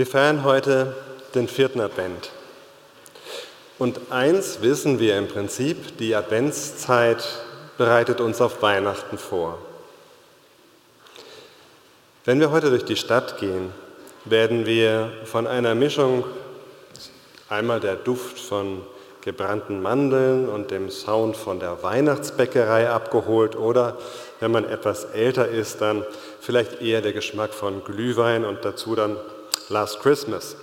Wir feiern heute den vierten Advent. Und eins wissen wir im Prinzip, die Adventszeit bereitet uns auf Weihnachten vor. Wenn wir heute durch die Stadt gehen, werden wir von einer Mischung, einmal der Duft von gebrannten Mandeln und dem Sound von der Weihnachtsbäckerei abgeholt oder, wenn man etwas älter ist, dann vielleicht eher der Geschmack von Glühwein und dazu dann Last Christmas.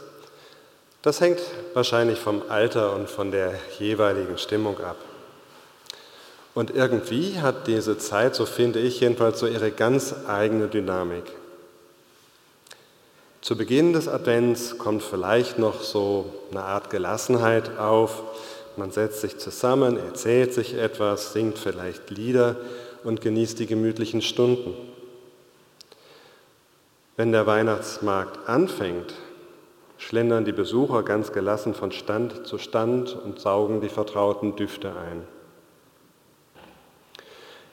Das hängt wahrscheinlich vom Alter und von der jeweiligen Stimmung ab. Und irgendwie hat diese Zeit, so finde ich jedenfalls, so ihre ganz eigene Dynamik. Zu Beginn des Advents kommt vielleicht noch so eine Art Gelassenheit auf. Man setzt sich zusammen, erzählt sich etwas, singt vielleicht Lieder und genießt die gemütlichen Stunden. Wenn der Weihnachtsmarkt anfängt, schlendern die Besucher ganz gelassen von Stand zu Stand und saugen die vertrauten Düfte ein.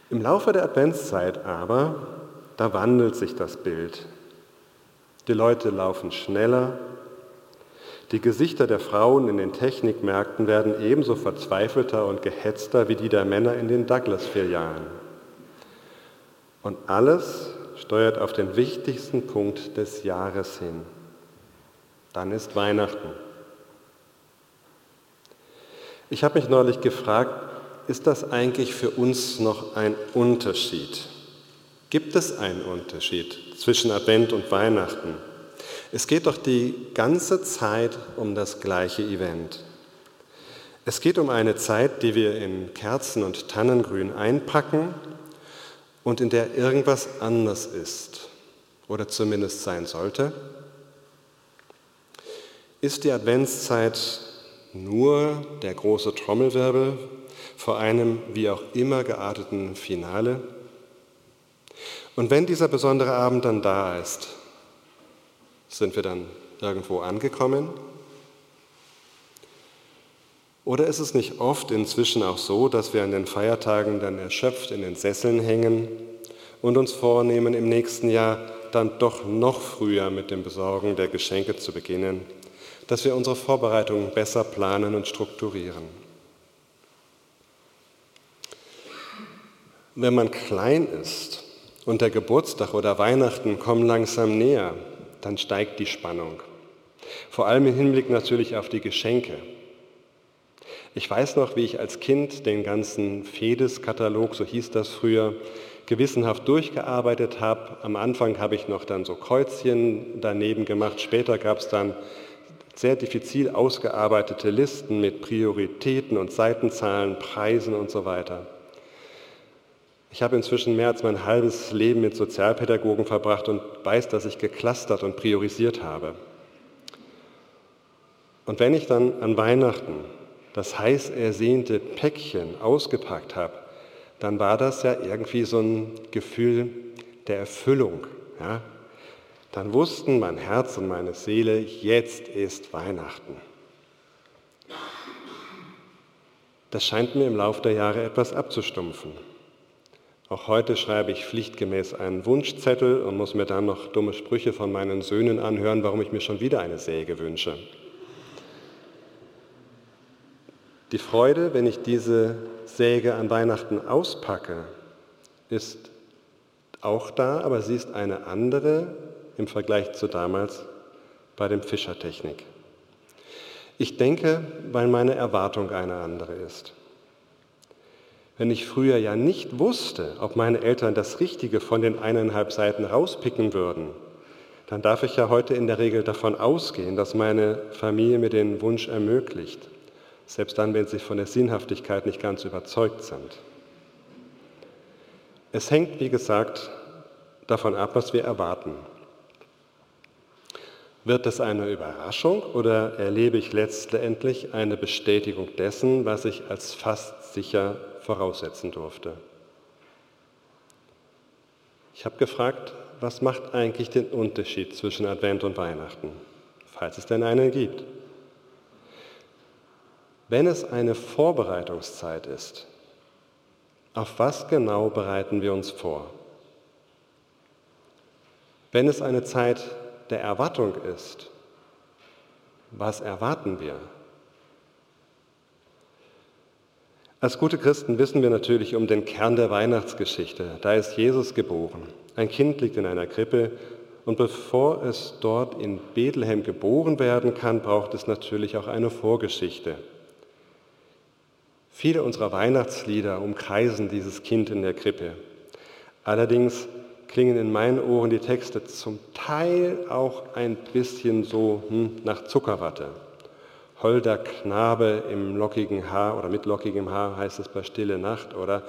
Im Laufe der Adventszeit aber, da wandelt sich das Bild. Die Leute laufen schneller, die Gesichter der Frauen in den Technikmärkten werden ebenso verzweifelter und gehetzter wie die der Männer in den Douglas-Filialen. Und alles steuert auf den wichtigsten Punkt des Jahres hin. Dann ist Weihnachten. Ich habe mich neulich gefragt, ist das eigentlich für uns noch ein Unterschied? Gibt es einen Unterschied zwischen Advent und Weihnachten? Es geht doch die ganze Zeit um das gleiche Event. Es geht um eine Zeit, die wir in Kerzen und Tannengrün einpacken und in der irgendwas anders ist oder zumindest sein sollte? Ist die Adventszeit nur der große Trommelwirbel vor einem wie auch immer gearteten Finale? Und wenn dieser besondere Abend dann da ist, sind wir dann irgendwo angekommen? Oder ist es nicht oft inzwischen auch so, dass wir an den Feiertagen dann erschöpft in den Sesseln hängen und uns vornehmen, im nächsten Jahr dann doch noch früher mit dem Besorgen der Geschenke zu beginnen, dass wir unsere Vorbereitungen besser planen und strukturieren? Wenn man klein ist und der Geburtstag oder Weihnachten kommen langsam näher, dann steigt die Spannung. Vor allem im Hinblick natürlich auf die Geschenke. Ich weiß noch, wie ich als Kind den ganzen Fedes-Katalog, so hieß das früher, gewissenhaft durchgearbeitet habe. Am Anfang habe ich noch dann so Kreuzchen daneben gemacht. Später gab es dann sehr diffizil ausgearbeitete Listen mit Prioritäten und Seitenzahlen, Preisen und so weiter. Ich habe inzwischen mehr als mein halbes Leben mit Sozialpädagogen verbracht und weiß, dass ich geklustert und priorisiert habe. Und wenn ich dann an Weihnachten das heiß ersehnte Päckchen ausgepackt habe, dann war das ja irgendwie so ein Gefühl der Erfüllung. Ja? Dann wussten mein Herz und meine Seele, jetzt ist Weihnachten. Das scheint mir im Laufe der Jahre etwas abzustumpfen. Auch heute schreibe ich pflichtgemäß einen Wunschzettel und muss mir dann noch dumme Sprüche von meinen Söhnen anhören, warum ich mir schon wieder eine Säge wünsche. Die Freude, wenn ich diese Säge an Weihnachten auspacke, ist auch da, aber sie ist eine andere im Vergleich zu damals bei dem Fischertechnik. Ich denke, weil meine Erwartung eine andere ist. Wenn ich früher ja nicht wusste, ob meine Eltern das Richtige von den eineinhalb Seiten rauspicken würden, dann darf ich ja heute in der Regel davon ausgehen, dass meine Familie mir den Wunsch ermöglicht selbst dann, wenn sie von der Sinnhaftigkeit nicht ganz überzeugt sind. Es hängt, wie gesagt, davon ab, was wir erwarten. Wird es eine Überraschung oder erlebe ich letztendlich eine Bestätigung dessen, was ich als fast sicher voraussetzen durfte? Ich habe gefragt, was macht eigentlich den Unterschied zwischen Advent und Weihnachten, falls es denn einen gibt? Wenn es eine Vorbereitungszeit ist, auf was genau bereiten wir uns vor? Wenn es eine Zeit der Erwartung ist, Was erwarten wir? Als gute Christen wissen wir natürlich um den Kern der Weihnachtsgeschichte. Da ist Jesus geboren. Ein Kind liegt in einer Krippe und bevor es dort in Bethlehem geboren werden kann, braucht es natürlich auch eine Vorgeschichte. Viele unserer Weihnachtslieder umkreisen dieses Kind in der Krippe. Allerdings klingen in meinen Ohren die Texte zum Teil auch ein bisschen so hm, nach Zuckerwatte. Holder Knabe im lockigen Haar oder mit lockigem Haar heißt es bei Stille Nacht oder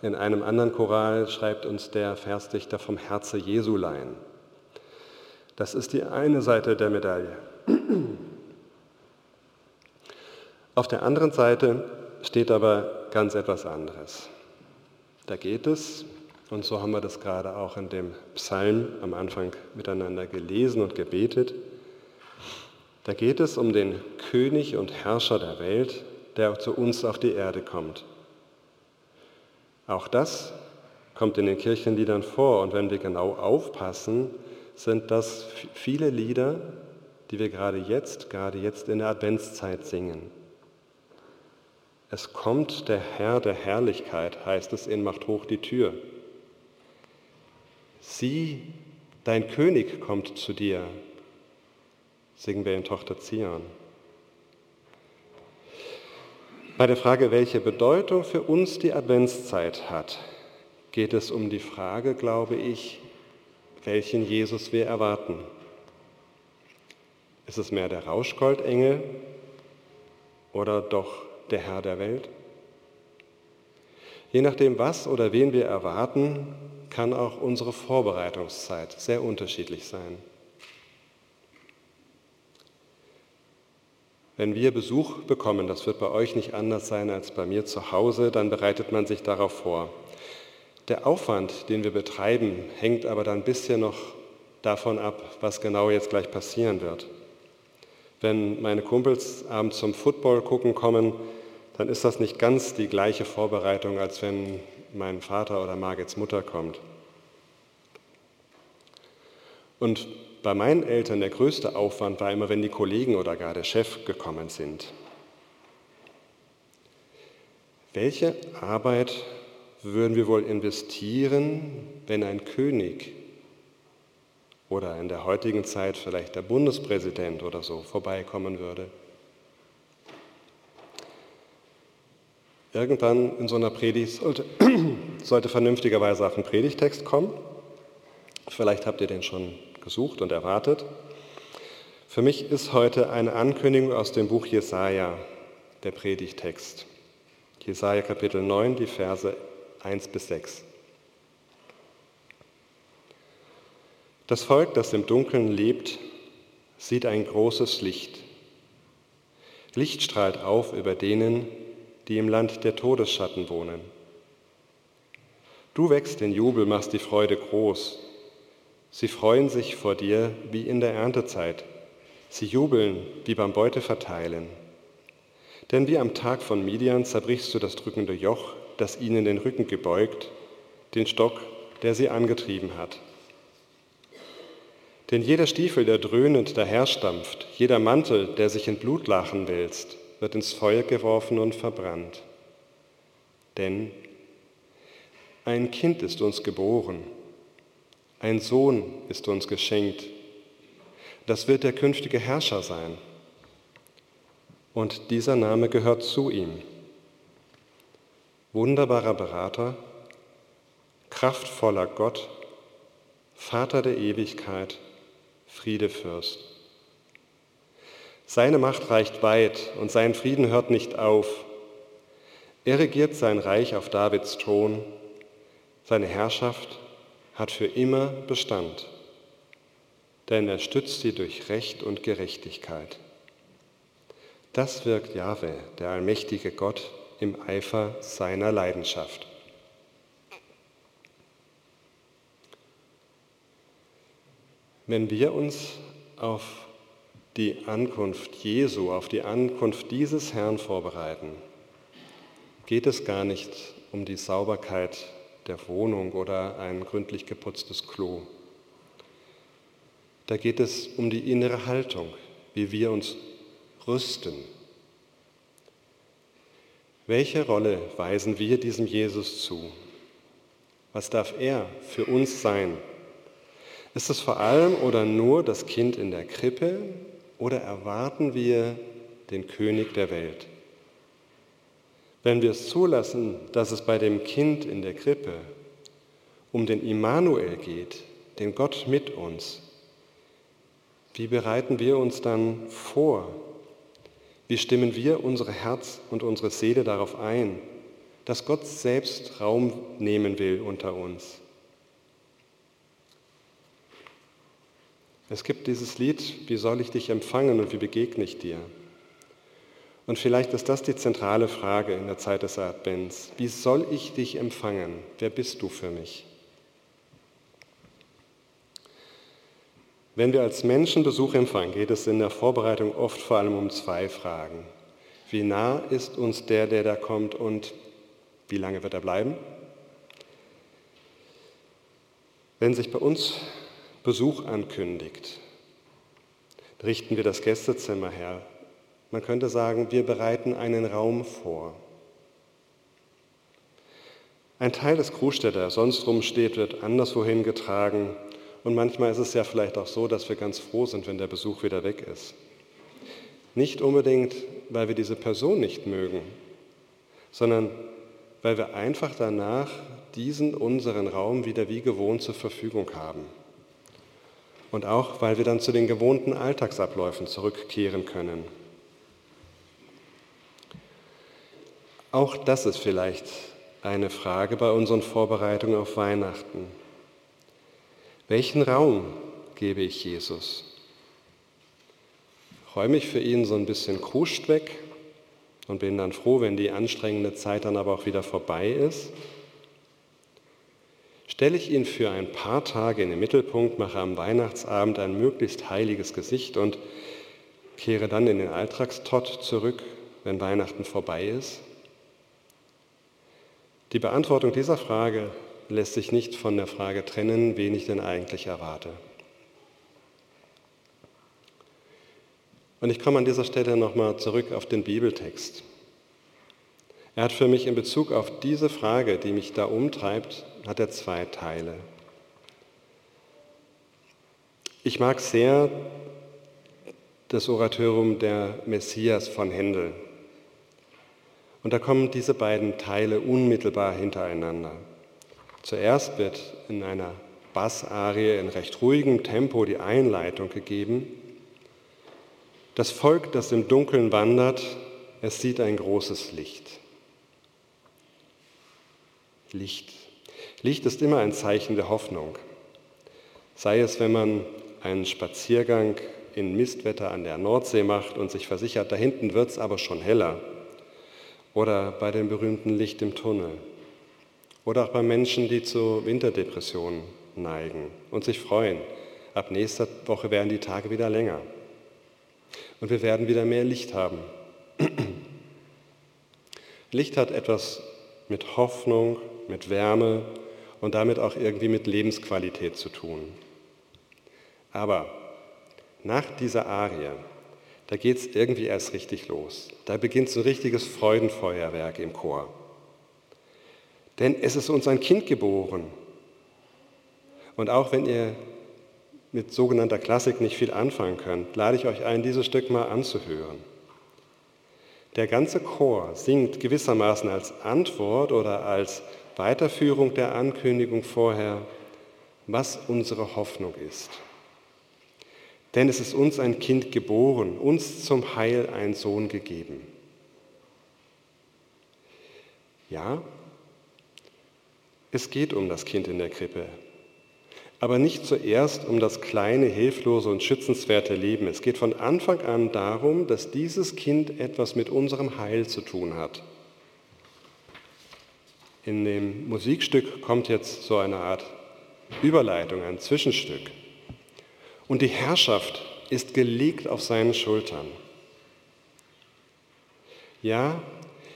in einem anderen Choral schreibt uns der Versdichter vom Herze Jesulein. Das ist die eine Seite der Medaille. Auf der anderen Seite steht aber ganz etwas anderes. Da geht es, und so haben wir das gerade auch in dem Psalm am Anfang miteinander gelesen und gebetet, da geht es um den König und Herrscher der Welt, der zu uns auf die Erde kommt. Auch das kommt in den Kirchenliedern vor und wenn wir genau aufpassen, sind das viele Lieder, die wir gerade jetzt, gerade jetzt in der Adventszeit singen. Es kommt der Herr der Herrlichkeit, heißt es in Macht hoch die Tür. Sieh, dein König kommt zu dir, singen wir in Tochter Zion. Bei der Frage, welche Bedeutung für uns die Adventszeit hat, geht es um die Frage, glaube ich, welchen Jesus wir erwarten. Ist es mehr der Rauschgoldengel oder doch der Herr der Welt? Je nachdem, was oder wen wir erwarten, kann auch unsere Vorbereitungszeit sehr unterschiedlich sein. Wenn wir Besuch bekommen, das wird bei euch nicht anders sein als bei mir zu Hause, dann bereitet man sich darauf vor. Der Aufwand, den wir betreiben, hängt aber dann bisschen noch davon ab, was genau jetzt gleich passieren wird. Wenn meine Kumpels abends zum Football gucken kommen, dann ist das nicht ganz die gleiche Vorbereitung, als wenn mein Vater oder Margits Mutter kommt. Und bei meinen Eltern der größte Aufwand war immer, wenn die Kollegen oder gar der Chef gekommen sind. Welche Arbeit würden wir wohl investieren, wenn ein König oder in der heutigen Zeit vielleicht der Bundespräsident oder so vorbeikommen würde? Irgendwann in so einer Predigt sollte, sollte vernünftigerweise auch ein Predigtext kommen. Vielleicht habt ihr den schon gesucht und erwartet. Für mich ist heute eine Ankündigung aus dem Buch Jesaja der Predigtext. Jesaja Kapitel 9, die Verse 1 bis 6. Das Volk, das im Dunkeln lebt, sieht ein großes Licht. Licht strahlt auf über denen, die im Land der Todesschatten wohnen. Du wächst den Jubel, machst die Freude groß. Sie freuen sich vor dir wie in der Erntezeit. Sie jubeln wie beim Beuteverteilen. Denn wie am Tag von Midian zerbrichst du das drückende Joch, das ihnen den Rücken gebeugt, den Stock, der sie angetrieben hat. Denn jeder Stiefel, der dröhnend daherstampft, jeder Mantel, der sich in Blutlachen wälzt, wird ins Feuer geworfen und verbrannt. Denn ein Kind ist uns geboren, ein Sohn ist uns geschenkt. Das wird der künftige Herrscher sein. Und dieser Name gehört zu ihm. Wunderbarer Berater, kraftvoller Gott, Vater der Ewigkeit, Friedefürst. Seine Macht reicht weit und sein Frieden hört nicht auf. Er regiert sein Reich auf Davids Thron. Seine Herrschaft hat für immer Bestand, denn er stützt sie durch Recht und Gerechtigkeit. Das wirkt Jahwe, der allmächtige Gott, im Eifer seiner Leidenschaft. Wenn wir uns auf die Ankunft Jesu, auf die Ankunft dieses Herrn vorbereiten, geht es gar nicht um die Sauberkeit der Wohnung oder ein gründlich geputztes Klo. Da geht es um die innere Haltung, wie wir uns rüsten. Welche Rolle weisen wir diesem Jesus zu? Was darf er für uns sein? Ist es vor allem oder nur das Kind in der Krippe oder erwarten wir den König der Welt? Wenn wir es zulassen, dass es bei dem Kind in der Krippe um den Immanuel geht, den Gott mit uns, wie bereiten wir uns dann vor? Wie stimmen wir unsere Herz und unsere Seele darauf ein, dass Gott selbst Raum nehmen will unter uns? Es gibt dieses Lied, wie soll ich dich empfangen und wie begegne ich dir? Und vielleicht ist das die zentrale Frage in der Zeit des Advents. Wie soll ich dich empfangen? Wer bist du für mich? Wenn wir als Menschen Besuch empfangen, geht es in der Vorbereitung oft vor allem um zwei Fragen. Wie nah ist uns der, der da kommt und wie lange wird er bleiben? Wenn sich bei uns Besuch ankündigt, richten wir das Gästezimmer her. Man könnte sagen, wir bereiten einen Raum vor. Ein Teil des Krus, der da sonst rumsteht, wird anderswohin getragen. Und manchmal ist es ja vielleicht auch so, dass wir ganz froh sind, wenn der Besuch wieder weg ist. Nicht unbedingt, weil wir diese Person nicht mögen, sondern weil wir einfach danach diesen unseren Raum wieder wie gewohnt zur Verfügung haben. Und auch, weil wir dann zu den gewohnten Alltagsabläufen zurückkehren können. Auch das ist vielleicht eine Frage bei unseren Vorbereitungen auf Weihnachten. Welchen Raum gebe ich Jesus? Räume ich für ihn so ein bisschen Kruscht weg und bin dann froh, wenn die anstrengende Zeit dann aber auch wieder vorbei ist? Stelle ich ihn für ein paar Tage in den Mittelpunkt, mache am Weihnachtsabend ein möglichst heiliges Gesicht und kehre dann in den Alltagstrott zurück, wenn Weihnachten vorbei ist? Die Beantwortung dieser Frage lässt sich nicht von der Frage trennen, wen ich denn eigentlich erwarte. Und ich komme an dieser Stelle nochmal zurück auf den Bibeltext. Er hat für mich in Bezug auf diese Frage, die mich da umtreibt, hat er zwei Teile. Ich mag sehr das Oratorium der Messias von Händel. Und da kommen diese beiden Teile unmittelbar hintereinander. Zuerst wird in einer Bassarie in recht ruhigem Tempo die Einleitung gegeben. Das Volk, das im Dunkeln wandert, es sieht ein großes Licht. Licht. Licht ist immer ein Zeichen der Hoffnung. Sei es, wenn man einen Spaziergang in Mistwetter an der Nordsee macht und sich versichert, da hinten wird es aber schon heller. Oder bei dem berühmten Licht im Tunnel. Oder auch bei Menschen, die zu Winterdepressionen neigen und sich freuen. Ab nächster Woche werden die Tage wieder länger. Und wir werden wieder mehr Licht haben. Licht hat etwas mit Hoffnung, mit Wärme und damit auch irgendwie mit Lebensqualität zu tun. Aber nach dieser Arie, da geht es irgendwie erst richtig los. Da beginnt so ein richtiges Freudenfeuerwerk im Chor. Denn es ist uns ein Kind geboren. Und auch wenn ihr mit sogenannter Klassik nicht viel anfangen könnt, lade ich euch ein, dieses Stück mal anzuhören. Der ganze Chor singt gewissermaßen als Antwort oder als Weiterführung der Ankündigung vorher, was unsere Hoffnung ist. Denn es ist uns ein Kind geboren, uns zum Heil ein Sohn gegeben. Ja, es geht um das Kind in der Krippe, aber nicht zuerst um das kleine, hilflose und schützenswerte Leben. Es geht von Anfang an darum, dass dieses Kind etwas mit unserem Heil zu tun hat. In dem Musikstück kommt jetzt so eine Art Überleitung, ein Zwischenstück. Und die Herrschaft ist gelegt auf seinen Schultern. Ja,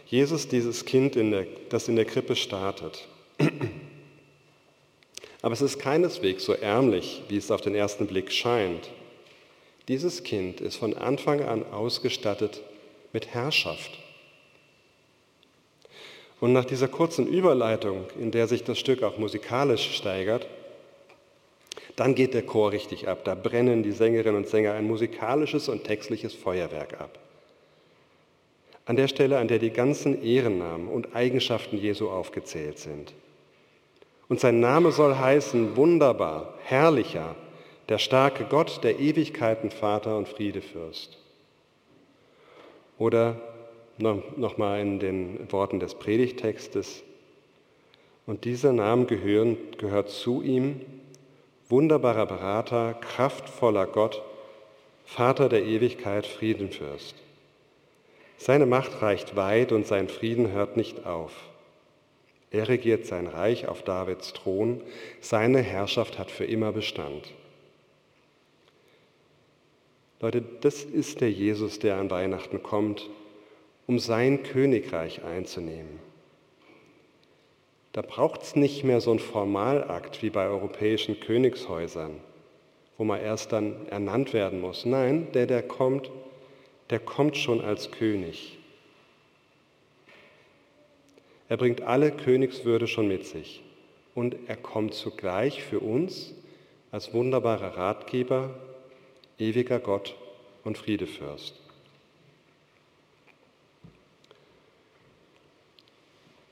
Jesus, dieses Kind, in der, das in der Krippe startet. Aber es ist keineswegs so ärmlich, wie es auf den ersten Blick scheint. Dieses Kind ist von Anfang an ausgestattet mit Herrschaft. Und nach dieser kurzen Überleitung, in der sich das Stück auch musikalisch steigert, dann geht der Chor richtig ab. Da brennen die Sängerinnen und Sänger ein musikalisches und textliches Feuerwerk ab. An der Stelle, an der die ganzen Ehrennamen und Eigenschaften Jesu aufgezählt sind. Und sein Name soll heißen wunderbar, herrlicher, der starke Gott, der Ewigkeiten Vater und Friedefürst. Oder nochmal in den Worten des Predigtextes. Und dieser Name gehören, gehört zu ihm, wunderbarer Berater, kraftvoller Gott, Vater der Ewigkeit, Friedenfürst. Seine Macht reicht weit und sein Frieden hört nicht auf. Er regiert sein Reich auf Davids Thron, seine Herrschaft hat für immer Bestand. Leute, das ist der Jesus, der an Weihnachten kommt, um sein Königreich einzunehmen. Da braucht es nicht mehr so einen Formalakt wie bei europäischen Königshäusern, wo man erst dann ernannt werden muss. Nein, der, der kommt, der kommt schon als König. Er bringt alle Königswürde schon mit sich und er kommt zugleich für uns als wunderbarer Ratgeber, ewiger Gott und Friedefürst.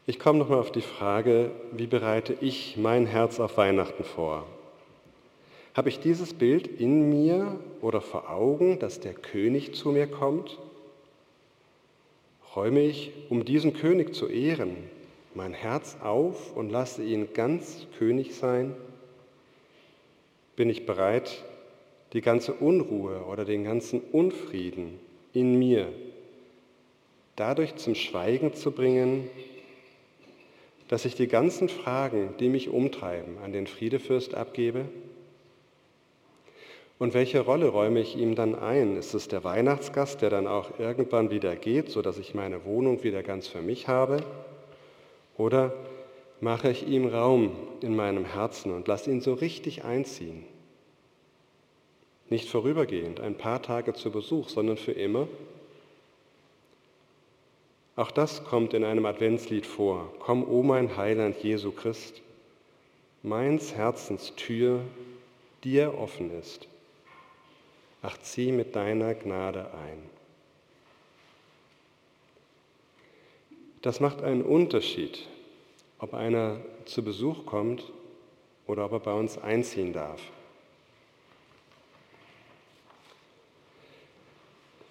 Ich komme nochmal auf die Frage, wie bereite ich mein Herz auf Weihnachten vor? Habe ich dieses Bild in mir oder vor Augen, dass der König zu mir kommt? Räume ich, um diesen König zu ehren, mein Herz auf und lasse ihn ganz König sein? Bin ich bereit, die ganze Unruhe oder den ganzen Unfrieden in mir dadurch zum Schweigen zu bringen, dass ich die ganzen Fragen, die mich umtreiben, an den Friedefürst abgebe? Und welche Rolle räume ich ihm dann ein? Ist es der Weihnachtsgast, der dann auch irgendwann wieder geht, sodass ich meine Wohnung wieder ganz für mich habe? Oder mache ich ihm Raum in meinem Herzen und lasse ihn so richtig einziehen? Nicht vorübergehend, ein paar Tage zu Besuch, sondern für immer auch das kommt in einem Adventslied vor. Komm, o mein Heiland Jesu Christ, meins Herzens Tür dir offen ist. Ach, zieh mit deiner Gnade ein. Das macht einen Unterschied, ob einer zu Besuch kommt oder ob er bei uns einziehen darf.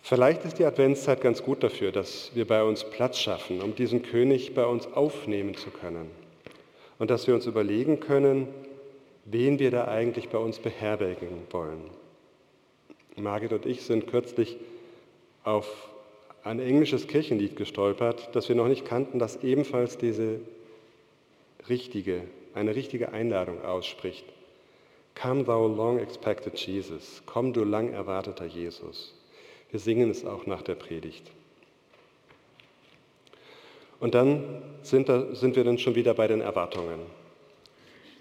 Vielleicht ist die Adventszeit ganz gut dafür, dass wir bei uns Platz schaffen, um diesen König bei uns aufnehmen zu können. Und dass wir uns überlegen können, wen wir da eigentlich bei uns beherbergen wollen. Margit und ich sind kürzlich auf ein englisches Kirchenlied gestolpert, das wir noch nicht kannten, das ebenfalls diese richtige, eine richtige Einladung ausspricht. Come thou long expected Jesus, komm du lang erwarteter Jesus. Wir singen es auch nach der Predigt. Und dann sind, da, sind wir dann schon wieder bei den Erwartungen.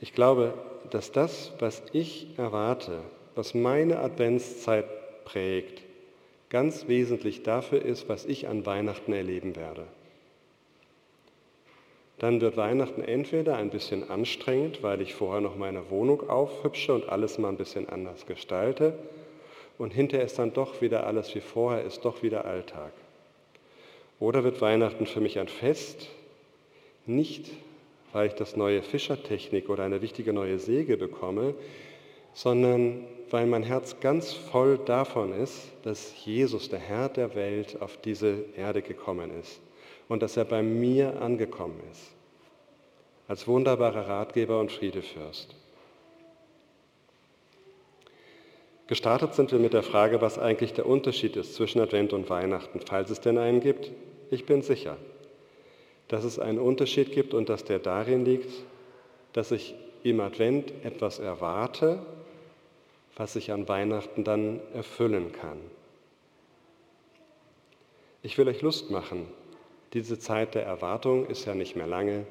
Ich glaube, dass das, was ich erwarte, was meine Adventszeit prägt, ganz wesentlich dafür ist, was ich an Weihnachten erleben werde. Dann wird Weihnachten entweder ein bisschen anstrengend, weil ich vorher noch meine Wohnung aufhübsche und alles mal ein bisschen anders gestalte, und hinterher ist dann doch wieder alles wie vorher, ist doch wieder Alltag. Oder wird Weihnachten für mich ein Fest, nicht weil ich das neue Fischertechnik oder eine wichtige neue Säge bekomme, sondern weil mein Herz ganz voll davon ist, dass Jesus, der Herr der Welt, auf diese Erde gekommen ist und dass er bei mir angekommen ist, als wunderbarer Ratgeber und Friedefürst. Gestartet sind wir mit der Frage, was eigentlich der Unterschied ist zwischen Advent und Weihnachten, falls es denn einen gibt. Ich bin sicher, dass es einen Unterschied gibt und dass der darin liegt, dass ich im Advent etwas erwarte, was sich an Weihnachten dann erfüllen kann. Ich will euch Lust machen. Diese Zeit der Erwartung ist ja nicht mehr lange,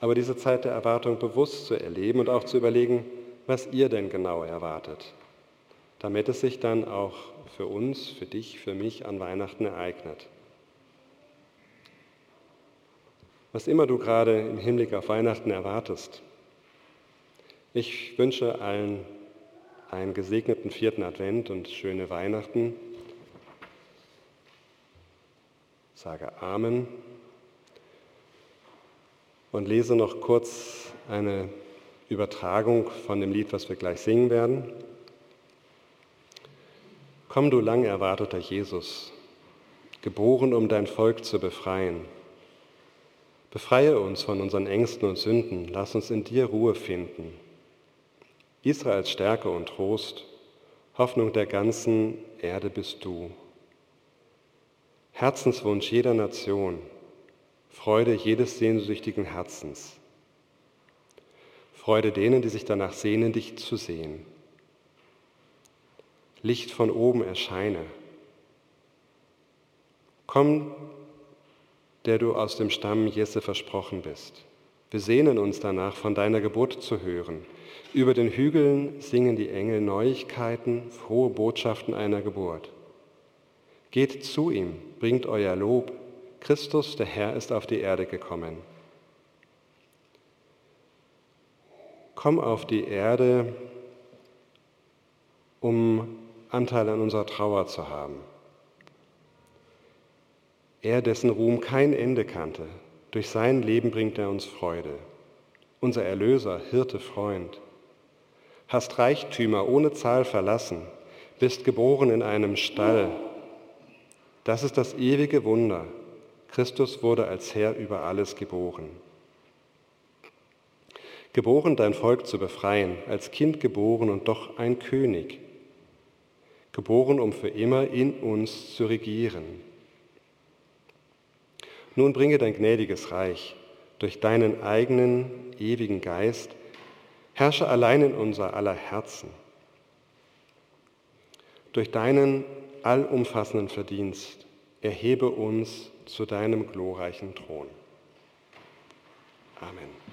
aber diese Zeit der Erwartung bewusst zu erleben und auch zu überlegen, was ihr denn genau erwartet. Damit es sich dann auch für uns, für dich, für mich an Weihnachten ereignet. Was immer du gerade im Hinblick auf Weihnachten erwartest, ich wünsche allen einen gesegneten vierten Advent und schöne Weihnachten. Sage Amen und lese noch kurz eine Übertragung von dem Lied, was wir gleich singen werden. Komm, du lang erwarteter Jesus, geboren, um dein Volk zu befreien. Befreie uns von unseren Ängsten und Sünden, lass uns in dir Ruhe finden. Israels Stärke und Trost, Hoffnung der ganzen Erde bist du. Herzenswunsch jeder Nation, Freude jedes sehnsüchtigen Herzens. Freude denen, die sich danach sehnen, dich zu sehen. Licht von oben erscheine. Komm, der du aus dem Stamm Jesse versprochen bist. Wir sehnen uns danach, von deiner Geburt zu hören. Über den Hügeln singen die Engel Neuigkeiten, frohe Botschaften einer Geburt. Geht zu ihm, bringt euer Lob. Christus, der Herr, ist auf die Erde gekommen. Komm auf die Erde, um Anteil an unserer Trauer zu haben. Er, dessen Ruhm kein Ende kannte, durch sein Leben bringt er uns Freude. Unser Erlöser, Hirte, Freund. Hast Reichtümer ohne Zahl verlassen, bist geboren in einem Stall. Das ist das ewige Wunder. Christus wurde als Herr über alles geboren. Geboren, dein Volk zu befreien, als Kind geboren und doch ein König geboren, um für immer in uns zu regieren. Nun bringe dein gnädiges Reich durch deinen eigenen ewigen Geist, herrsche allein in unser aller Herzen. Durch deinen allumfassenden Verdienst erhebe uns zu deinem glorreichen Thron. Amen.